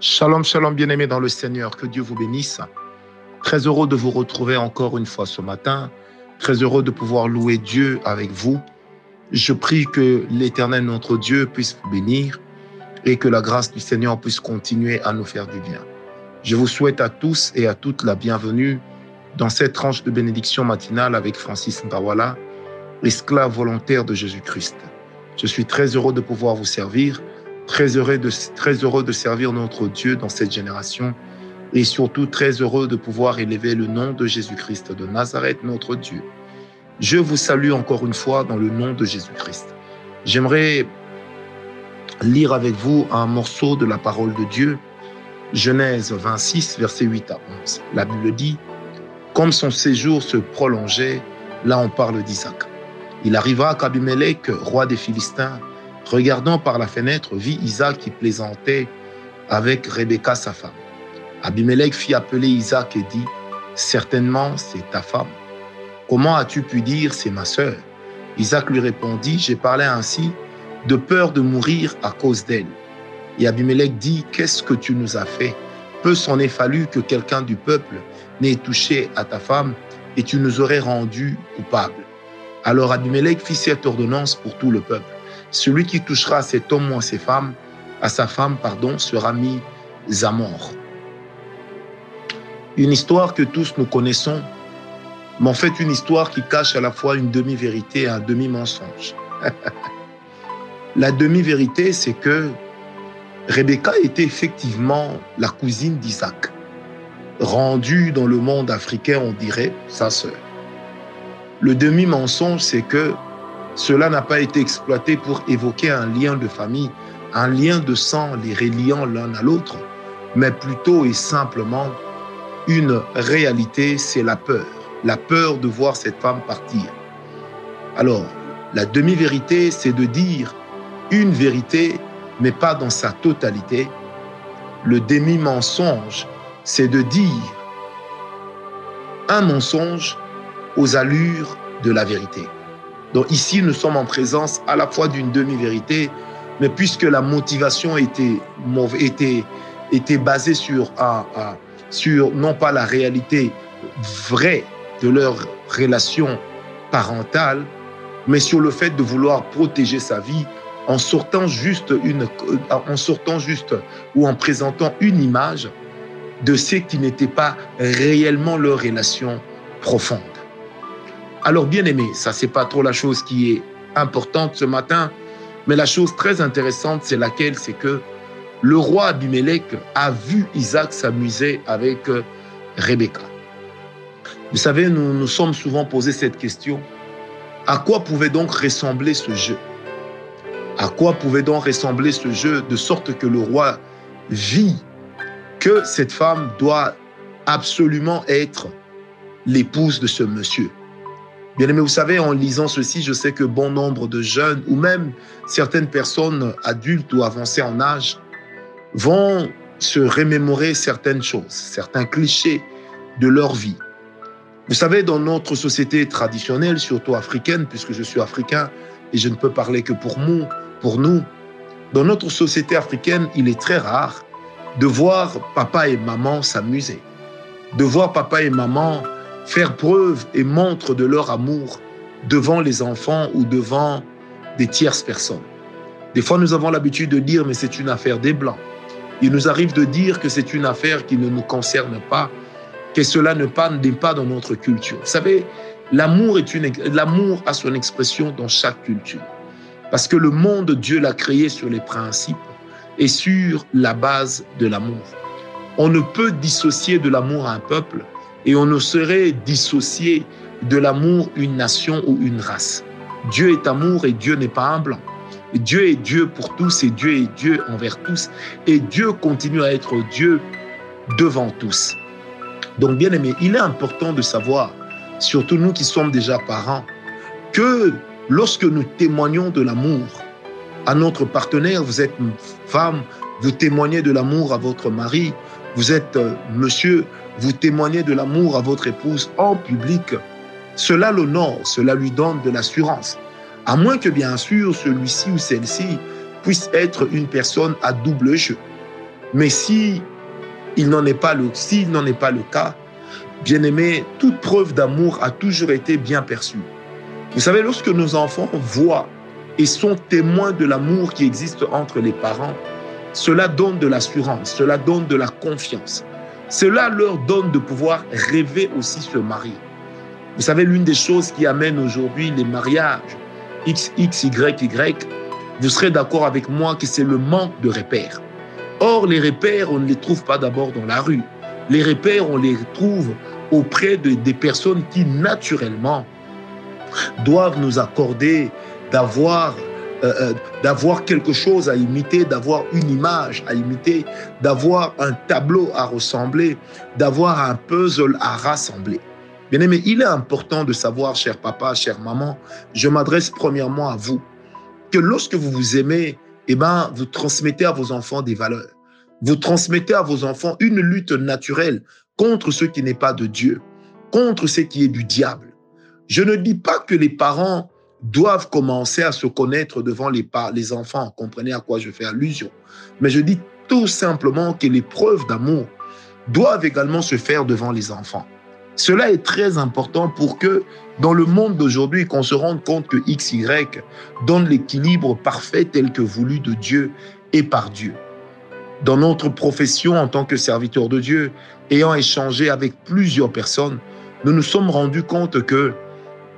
Shalom, shalom, bien-aimés dans le Seigneur. Que Dieu vous bénisse. Très heureux de vous retrouver encore une fois ce matin. Très heureux de pouvoir louer Dieu avec vous. Je prie que l'Éternel, notre Dieu, puisse vous bénir et que la grâce du Seigneur puisse continuer à nous faire du bien. Je vous souhaite à tous et à toutes la bienvenue dans cette tranche de bénédiction matinale avec Francis Ndawala, esclave volontaire de Jésus-Christ. Je suis très heureux de pouvoir vous servir, très heureux, de, servir notre Dieu dans cette génération et surtout très heureux de pouvoir élever le nom de Jésus-Christ de Nazareth, notre Dieu. Je vous salue encore une fois dans le nom de Jésus-Christ. J'aimerais lire avec vous un morceau de la parole de Dieu, Genèse 26, versets 8 à 11. La Bible dit, Comme son séjour se prolongeait, là on parle d'Isaac. Il arriva qu'Abimelech, roi des Philistins, regardant par la fenêtre, vit Isaac qui plaisantait avec Rebecca, sa femme. Abimelech fit appeler Isaac et dit, Certainement, c'est ta femme. Comment as-tu pu dire, c'est ma sœur? Isaac lui répondit, J'ai parlé ainsi de peur de mourir à cause d'elle. Et Abimelech dit, Qu'est-ce que tu nous as fait? Peu s'en est fallu que quelqu'un du peuple n'ait touché à ta femme et tu nous aurais rendu coupables. Alors Abimelech fit cette ordonnance pour tout le peuple. Celui qui touchera cet homme ou à femmes, à sa femme, pardon, sera mis à mort. Une histoire que tous nous connaissons, mais en fait une histoire qui cache à la fois une demi-vérité et un demi-mensonge. la demi-vérité, c'est que Rebecca était effectivement la cousine d'Isaac, rendue dans le monde africain, on dirait, sa sœur. Le demi-mensonge, c'est que cela n'a pas été exploité pour évoquer un lien de famille, un lien de sang les reliant l'un à l'autre, mais plutôt et simplement une réalité, c'est la peur, la peur de voir cette femme partir. Alors, la demi-vérité, c'est de dire une vérité, mais pas dans sa totalité. Le demi-mensonge, c'est de dire un mensonge, aux allures de la vérité. Donc ici, nous sommes en présence à la fois d'une demi-vérité, mais puisque la motivation était, basée sur, sur non pas la réalité vraie de leur relation parentale, mais sur le fait de vouloir protéger sa vie en sortant juste une, en sortant juste ou en présentant une image de ce qui n'était pas réellement leur relation profonde. Alors, bien aimé, ça, c'est pas trop la chose qui est importante ce matin, mais la chose très intéressante, c'est laquelle? C'est que le roi Abimelech a vu Isaac s'amuser avec euh, Rebecca. Vous savez, nous nous sommes souvent posé cette question. À quoi pouvait donc ressembler ce jeu? À quoi pouvait donc ressembler ce jeu de sorte que le roi vit que cette femme doit absolument être l'épouse de ce monsieur? Bien aimé, vous savez, en lisant ceci, je sais que bon nombre de jeunes ou même certaines personnes adultes ou avancées en âge vont se remémorer certaines choses, certains clichés de leur vie. Vous savez, dans notre société traditionnelle, surtout africaine, puisque je suis africain et je ne peux parler que pour nous, pour nous, dans notre société africaine, il est très rare de voir papa et maman s'amuser, de voir papa et maman faire preuve et montre de leur amour devant les enfants ou devant des tierces personnes. Des fois, nous avons l'habitude de dire, mais c'est une affaire des Blancs. Il nous arrive de dire que c'est une affaire qui ne nous concerne pas, que cela ne n'est pas dans notre culture. Vous savez, l'amour l'amour a son expression dans chaque culture. Parce que le monde, Dieu l'a créé sur les principes et sur la base de l'amour. On ne peut dissocier de l'amour à un peuple et on ne saurait dissocier de l'amour une nation ou une race. Dieu est amour et Dieu n'est pas blanc. Dieu est Dieu pour tous et Dieu est Dieu envers tous. Et Dieu continue à être Dieu devant tous. Donc, bien aimé, il est important de savoir, surtout nous qui sommes déjà parents, que lorsque nous témoignons de l'amour à notre partenaire, vous êtes femme, vous témoignez de l'amour à votre mari, vous êtes euh, monsieur, vous témoignez de l'amour à votre épouse en public, cela l'honore, cela lui donne de l'assurance. À moins que bien sûr celui-ci ou celle-ci puisse être une personne à double jeu. Mais si il s'il n'en est pas le cas, bien aimé, toute preuve d'amour a toujours été bien perçue. Vous savez, lorsque nos enfants voient et sont témoins de l'amour qui existe entre les parents, cela donne de l'assurance, cela donne de la confiance. Cela leur donne de pouvoir rêver aussi se marier. Vous savez, l'une des choses qui amène aujourd'hui les mariages X, vous serez d'accord avec moi que c'est le manque de repères. Or, les repères, on ne les trouve pas d'abord dans la rue. Les repères, on les trouve auprès de, des personnes qui, naturellement, doivent nous accorder d'avoir euh, euh, d'avoir quelque chose à imiter, d'avoir une image à imiter, d'avoir un tableau à ressembler, d'avoir un puzzle à rassembler. Bien aimé, il est important de savoir, cher papa, chère maman, je m'adresse premièrement à vous, que lorsque vous vous aimez, eh ben, vous transmettez à vos enfants des valeurs. Vous transmettez à vos enfants une lutte naturelle contre ce qui n'est pas de Dieu, contre ce qui est du diable. Je ne dis pas que les parents doivent commencer à se connaître devant les, les enfants. Comprenez à quoi je fais allusion. Mais je dis tout simplement que les preuves d'amour doivent également se faire devant les enfants. Cela est très important pour que dans le monde d'aujourd'hui, qu'on se rende compte que XY donne l'équilibre parfait tel que voulu de Dieu et par Dieu. Dans notre profession en tant que serviteur de Dieu, ayant échangé avec plusieurs personnes, nous nous sommes rendus compte que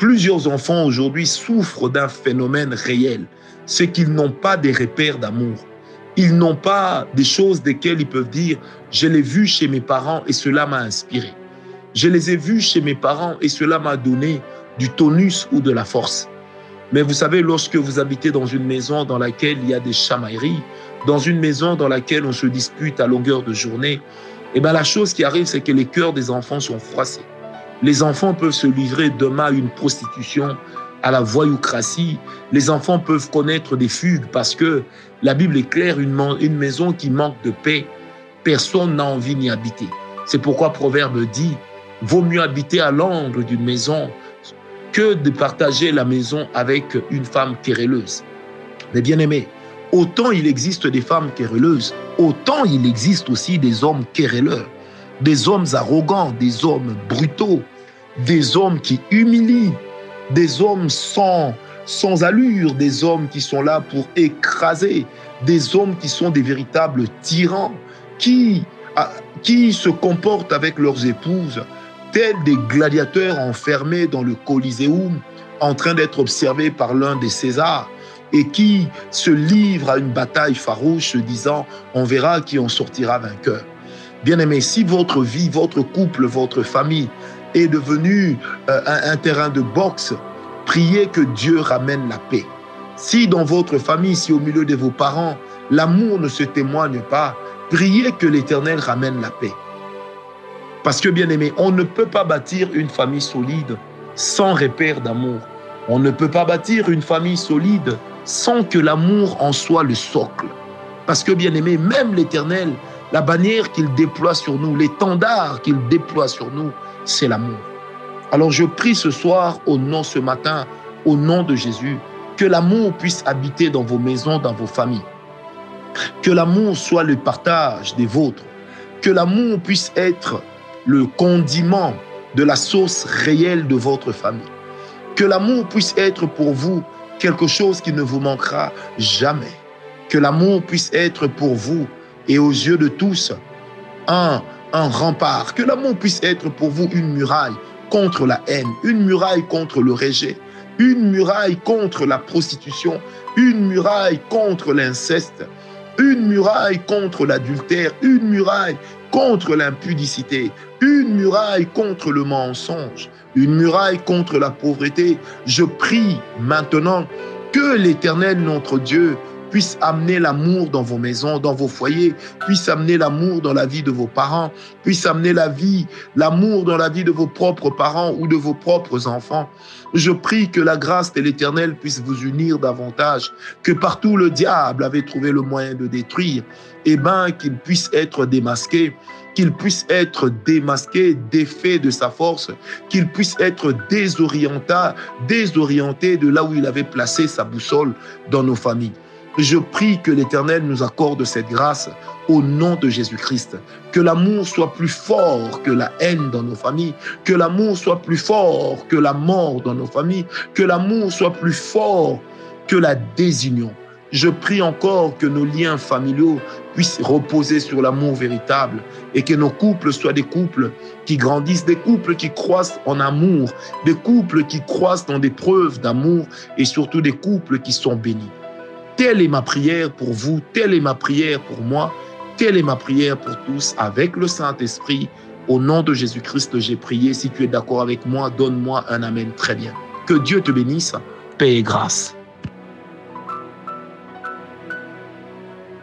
Plusieurs enfants aujourd'hui souffrent d'un phénomène réel, c'est qu'ils n'ont pas des repères d'amour. Ils n'ont pas des choses desquelles ils peuvent dire, je l'ai vu chez mes parents et cela m'a inspiré. Je les ai vus chez mes parents et cela m'a donné du tonus ou de la force. Mais vous savez, lorsque vous habitez dans une maison dans laquelle il y a des chamailleries, dans une maison dans laquelle on se dispute à longueur de journée, eh bien la chose qui arrive, c'est que les cœurs des enfants sont froissés. Les enfants peuvent se livrer demain à une prostitution, à la voyoucratie. Les enfants peuvent connaître des fugues parce que la Bible est claire, une, maison qui manque de paix, personne n'a envie d'y habiter. C'est pourquoi Proverbe dit, vaut mieux habiter à l'angle d'une maison que de partager la maison avec une femme querelleuse. Mais bien aimés, autant il existe des femmes querelleuses, autant il existe aussi des hommes querelleurs des hommes arrogants, des hommes brutaux, des hommes qui humilient, des hommes sans, sans allure, des hommes qui sont là pour écraser, des hommes qui sont des véritables tyrans, qui, ah, qui se comportent avec leurs épouses tels des gladiateurs enfermés dans le Coliseum, en train d'être observés par l'un des Césars, et qui se livrent à une bataille farouche, se disant, on verra qui en sortira vainqueur. Bien-aimé, si votre vie, votre couple, votre famille est devenu euh, un, terrain de boxe, priez que Dieu ramène la paix. Si dans votre famille, si au milieu de vos parents, l'amour ne se témoigne pas, priez que l'Éternel ramène la paix. Parce que, bien-aimé, on ne peut pas bâtir une famille solide sans repère d'amour. On ne peut pas bâtir une famille solide sans que l'amour en soit le socle. Parce que, bien-aimé, même l'Éternel la bannière qu'il déploie sur nous, l'étendard qu'il déploie sur nous, c'est l'amour. Alors je prie ce soir, au nom ce matin, au nom de Jésus, que l'amour puisse habiter dans vos maisons, dans vos familles. Que l'amour soit le partage des vôtres. Que l'amour puisse être le condiment de la sauce réelle de votre famille. Que l'amour puisse être pour vous quelque chose qui ne vous manquera jamais. Que l'amour puisse être pour vous et aux yeux de tous un, un rempart. Que l'amour puisse être pour vous une muraille contre la haine, une muraille contre le rejet, une muraille contre la prostitution, une muraille contre l'inceste, une muraille contre l'adultère, une muraille contre l'impudicité, une muraille contre le mensonge, une muraille contre la pauvreté. Je prie maintenant que l'Éternel, notre Dieu, puisse amener l'amour dans vos maisons, dans vos foyers, puisse amener l'amour dans la vie de vos parents, puisse amener la vie, l'amour dans la vie de vos propres parents ou de vos propres enfants. Je prie que la grâce de l'Éternel puisse vous unir davantage, que partout le diable avait trouvé le moyen de détruire, eh ben qu'il puisse être démasqué, qu'il puisse être démasqué, défait de sa force, qu'il puisse être désorienté, désorienté de là où il avait placé sa boussole dans nos familles. Je prie que l'Éternel nous accorde cette grâce au nom de Jésus-Christ. Que l'amour soit plus fort que la haine dans nos familles. Que l'amour soit plus fort que la mort dans nos familles. Que l'amour soit plus fort que la désunion. Je prie encore que nos liens familiaux puissent reposer sur l'amour véritable et que nos couples soient des couples qui grandissent, des couples qui croissent en amour, des couples qui croissent dans des preuves d'amour et surtout des couples qui sont bénis. Telle est ma prière pour vous, telle est ma prière pour moi, telle est ma prière pour tous avec le Saint-Esprit. Au nom de Jésus-Christ, j'ai prié. Si tu es d'accord avec moi, donne-moi un Amen très bien. Que Dieu te bénisse. Paix et grâce.